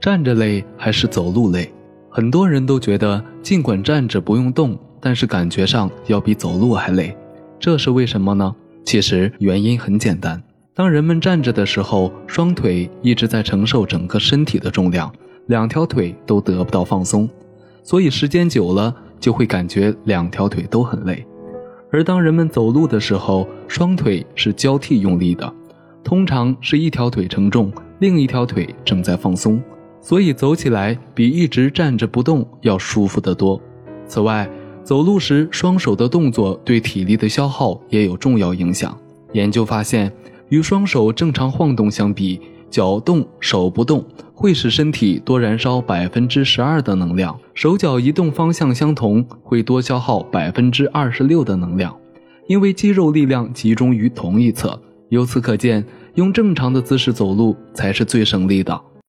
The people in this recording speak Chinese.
站着累还是走路累？很多人都觉得，尽管站着不用动，但是感觉上要比走路还累。这是为什么呢？其实原因很简单。当人们站着的时候，双腿一直在承受整个身体的重量，两条腿都得不到放松，所以时间久了就会感觉两条腿都很累。而当人们走路的时候，双腿是交替用力的，通常是一条腿承重，另一条腿正在放松，所以走起来比一直站着不动要舒服得多。此外，走路时双手的动作对体力的消耗也有重要影响。研究发现。与双手正常晃动相比，脚动手不动会使身体多燃烧百分之十二的能量；手脚移动方向相同，会多消耗百分之二十六的能量。因为肌肉力量集中于同一侧，由此可见，用正常的姿势走路才是最省力的。